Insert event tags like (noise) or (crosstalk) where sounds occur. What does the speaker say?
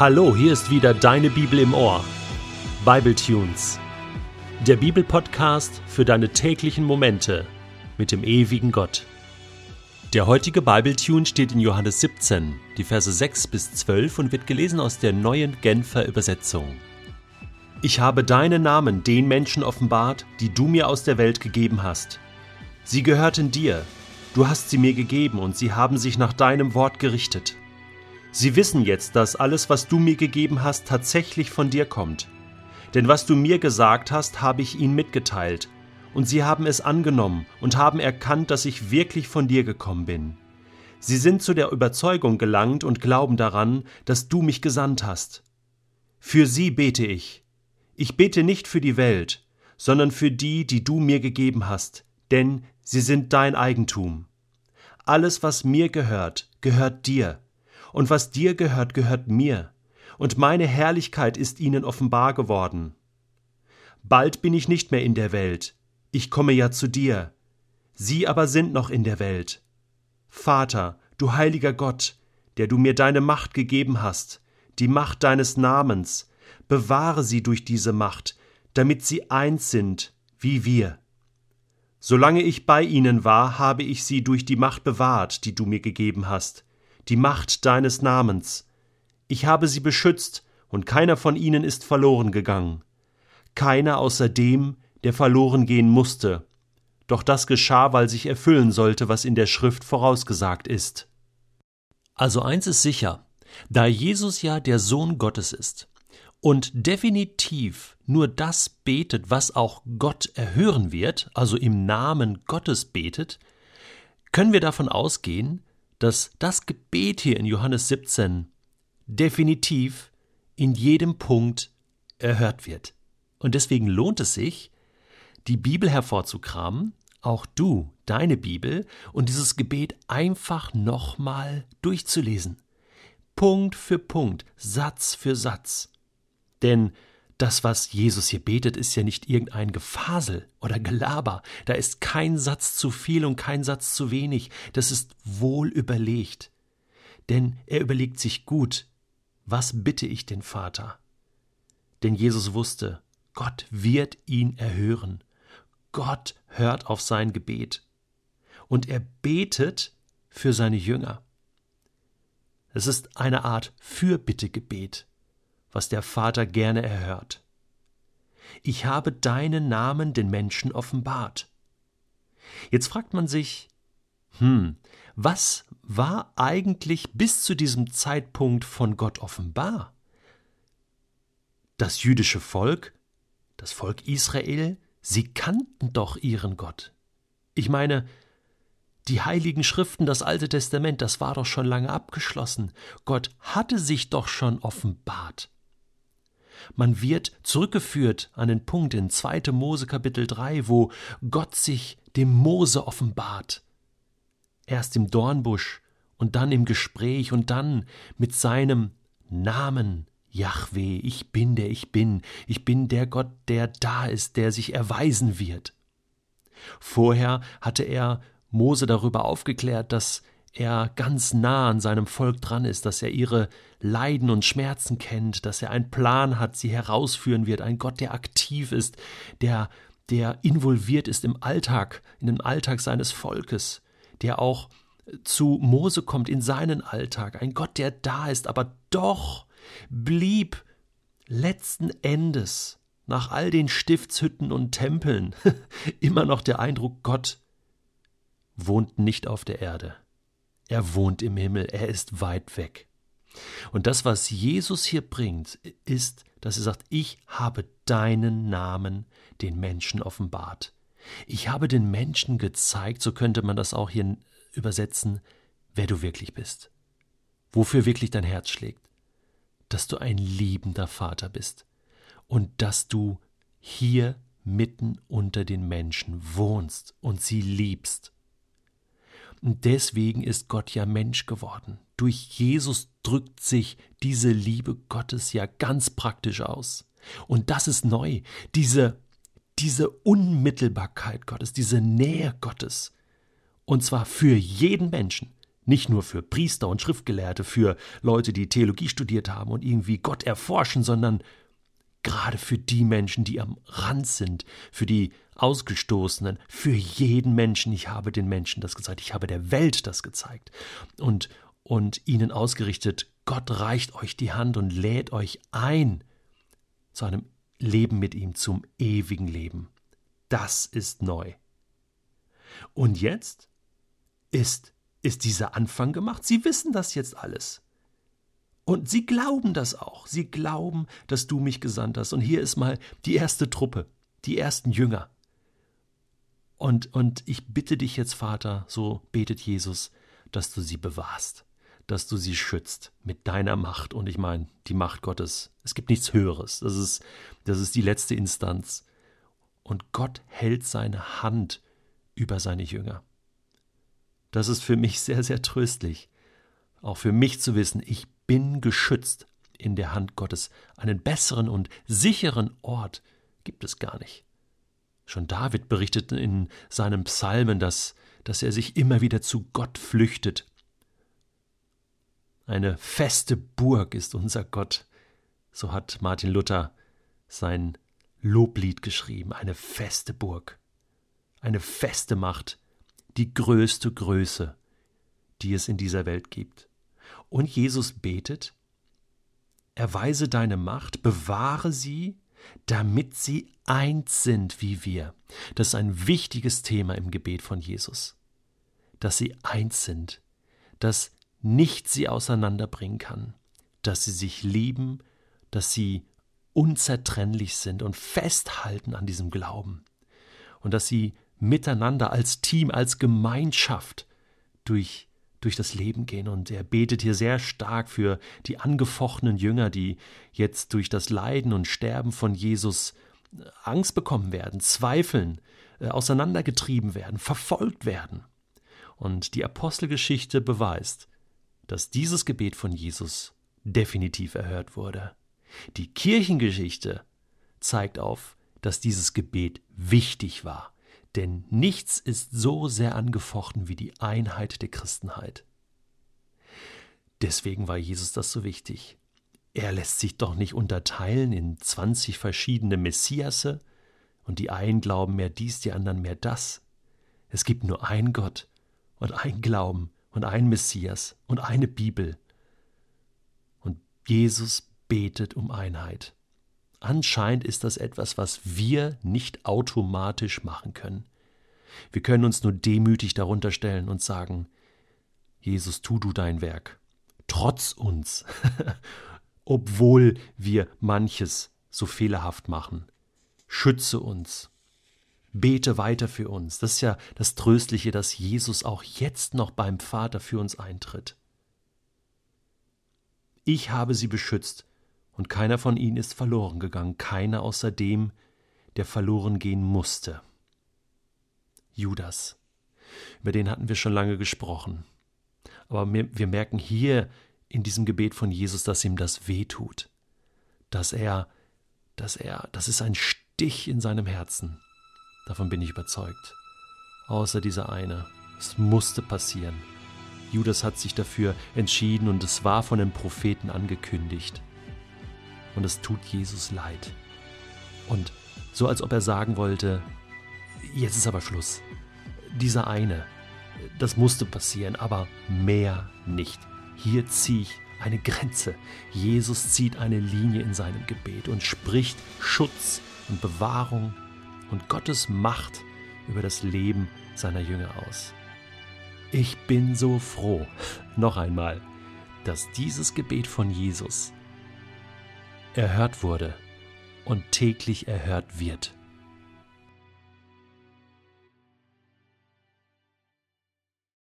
Hallo, hier ist wieder deine Bibel im Ohr. Bible Tunes. Der Bibelpodcast für deine täglichen Momente mit dem ewigen Gott. Der heutige Bible Tune steht in Johannes 17, die Verse 6 bis 12 und wird gelesen aus der neuen Genfer Übersetzung. Ich habe deinen Namen den Menschen offenbart, die du mir aus der Welt gegeben hast. Sie gehörten dir, du hast sie mir gegeben und sie haben sich nach deinem Wort gerichtet. Sie wissen jetzt, dass alles, was du mir gegeben hast, tatsächlich von dir kommt. Denn was du mir gesagt hast, habe ich ihnen mitgeteilt, und sie haben es angenommen und haben erkannt, dass ich wirklich von dir gekommen bin. Sie sind zu der Überzeugung gelangt und glauben daran, dass du mich gesandt hast. Für sie bete ich. Ich bete nicht für die Welt, sondern für die, die du mir gegeben hast, denn sie sind dein Eigentum. Alles, was mir gehört, gehört dir und was dir gehört, gehört mir, und meine Herrlichkeit ist ihnen offenbar geworden. Bald bin ich nicht mehr in der Welt, ich komme ja zu dir, sie aber sind noch in der Welt. Vater, du heiliger Gott, der du mir deine Macht gegeben hast, die Macht deines Namens, bewahre sie durch diese Macht, damit sie eins sind, wie wir. Solange ich bei ihnen war, habe ich sie durch die Macht bewahrt, die du mir gegeben hast, die Macht deines Namens. Ich habe sie beschützt, und keiner von ihnen ist verloren gegangen. Keiner außer dem, der verloren gehen musste. Doch das geschah, weil sich erfüllen sollte, was in der Schrift vorausgesagt ist. Also eins ist sicher, da Jesus ja der Sohn Gottes ist und definitiv nur das betet, was auch Gott erhören wird, also im Namen Gottes betet, können wir davon ausgehen, dass das Gebet hier in Johannes 17 definitiv in jedem Punkt erhört wird. Und deswegen lohnt es sich, die Bibel hervorzukramen, auch du, deine Bibel, und dieses Gebet einfach nochmal durchzulesen. Punkt für Punkt, Satz für Satz. Denn das, was Jesus hier betet, ist ja nicht irgendein Gefasel oder Gelaber. Da ist kein Satz zu viel und kein Satz zu wenig. Das ist wohl überlegt. Denn er überlegt sich gut, was bitte ich den Vater? Denn Jesus wusste, Gott wird ihn erhören. Gott hört auf sein Gebet. Und er betet für seine Jünger. Es ist eine Art Fürbittegebet was der Vater gerne erhört. Ich habe deinen Namen den Menschen offenbart. Jetzt fragt man sich, hm, was war eigentlich bis zu diesem Zeitpunkt von Gott offenbar? Das jüdische Volk, das Volk Israel, sie kannten doch ihren Gott. Ich meine, die heiligen Schriften, das Alte Testament, das war doch schon lange abgeschlossen. Gott hatte sich doch schon offenbart. Man wird zurückgeführt an den Punkt in 2. Mose Kapitel 3, wo Gott sich dem Mose offenbart. Erst im Dornbusch und dann im Gespräch und dann mit seinem Namen Yahweh, ich bin der ich bin, ich bin der Gott, der da ist, der sich erweisen wird. Vorher hatte er Mose darüber aufgeklärt, dass er ganz nah an seinem Volk dran ist, dass er ihre Leiden und Schmerzen kennt, dass er einen Plan hat, sie herausführen wird, ein Gott, der aktiv ist, der, der involviert ist im Alltag, in den Alltag seines Volkes, der auch zu Mose kommt in seinen Alltag, ein Gott, der da ist, aber doch blieb letzten Endes nach all den Stiftshütten und Tempeln (laughs) immer noch der Eindruck, Gott wohnt nicht auf der Erde. Er wohnt im Himmel, er ist weit weg. Und das, was Jesus hier bringt, ist, dass er sagt, ich habe deinen Namen den Menschen offenbart. Ich habe den Menschen gezeigt, so könnte man das auch hier übersetzen, wer du wirklich bist. Wofür wirklich dein Herz schlägt. Dass du ein liebender Vater bist und dass du hier mitten unter den Menschen wohnst und sie liebst und deswegen ist Gott ja Mensch geworden. Durch Jesus drückt sich diese Liebe Gottes ja ganz praktisch aus. Und das ist neu. Diese, diese Unmittelbarkeit Gottes, diese Nähe Gottes. Und zwar für jeden Menschen, Nicht nur für Priester und Schriftgelehrte, für Leute, die Theologie studiert haben und irgendwie Gott erforschen, sondern gerade für die Menschen, die am Rand sind, für die Ausgestoßenen, für jeden Menschen. Ich habe den Menschen das gezeigt, ich habe der Welt das gezeigt und, und ihnen ausgerichtet, Gott reicht euch die Hand und lädt euch ein zu einem Leben mit ihm, zum ewigen Leben. Das ist neu. Und jetzt ist, ist dieser Anfang gemacht. Sie wissen das jetzt alles. Und sie glauben das auch. Sie glauben, dass du mich gesandt hast. Und hier ist mal die erste Truppe, die ersten Jünger. Und, und ich bitte dich jetzt, Vater, so betet Jesus, dass du sie bewahrst, dass du sie schützt mit deiner Macht. Und ich meine, die Macht Gottes, es gibt nichts Höheres. Das ist, das ist die letzte Instanz. Und Gott hält seine Hand über seine Jünger. Das ist für mich sehr, sehr tröstlich. Auch für mich zu wissen, ich bin geschützt in der Hand Gottes. Einen besseren und sicheren Ort gibt es gar nicht. Schon David berichtet in seinem Psalmen, dass, dass er sich immer wieder zu Gott flüchtet. Eine feste Burg ist unser Gott. So hat Martin Luther sein Loblied geschrieben. Eine feste Burg. Eine feste Macht. Die größte Größe, die es in dieser Welt gibt. Und Jesus betet, erweise deine Macht, bewahre sie, damit sie eins sind wie wir. Das ist ein wichtiges Thema im Gebet von Jesus. Dass sie eins sind, dass nichts sie auseinanderbringen kann, dass sie sich lieben, dass sie unzertrennlich sind und festhalten an diesem Glauben und dass sie miteinander als Team, als Gemeinschaft durch durch das Leben gehen. Und er betet hier sehr stark für die angefochtenen Jünger, die jetzt durch das Leiden und Sterben von Jesus äh, Angst bekommen werden, zweifeln, äh, auseinandergetrieben werden, verfolgt werden. Und die Apostelgeschichte beweist, dass dieses Gebet von Jesus definitiv erhört wurde. Die Kirchengeschichte zeigt auf, dass dieses Gebet wichtig war denn nichts ist so sehr angefochten wie die Einheit der Christenheit. Deswegen war Jesus das so wichtig. Er lässt sich doch nicht unterteilen in zwanzig verschiedene Messiasse, und die einen glauben mehr dies, die anderen mehr das. Es gibt nur ein Gott und ein Glauben und ein Messias und eine Bibel. Und Jesus betet um Einheit. Anscheinend ist das etwas, was wir nicht automatisch machen können. Wir können uns nur demütig darunter stellen und sagen, Jesus, tu du dein Werk, trotz uns, (laughs) obwohl wir manches so fehlerhaft machen. Schütze uns, bete weiter für uns. Das ist ja das Tröstliche, dass Jesus auch jetzt noch beim Vater für uns eintritt. Ich habe sie beschützt, und keiner von ihnen ist verloren gegangen, keiner außer dem, der verloren gehen musste. Judas. Über den hatten wir schon lange gesprochen. Aber wir, merken hier in diesem Gebet von Jesus, dass ihm das wehtut. Dass er, dass er, das ist ein Stich in seinem Herzen. Davon bin ich überzeugt. Außer dieser eine. Es musste passieren. Judas hat sich dafür entschieden und es war von den Propheten angekündigt und es tut Jesus leid. Und so als ob er sagen wollte, jetzt ist aber Schluss. Dieser eine, das musste passieren, aber mehr nicht. Hier ziehe ich eine Grenze. Jesus zieht eine Linie in seinem Gebet und spricht Schutz und Bewahrung und Gottes Macht über das Leben seiner Jünger aus. Ich bin so froh, noch einmal, dass dieses Gebet von Jesus erhört wurde und täglich erhört wird.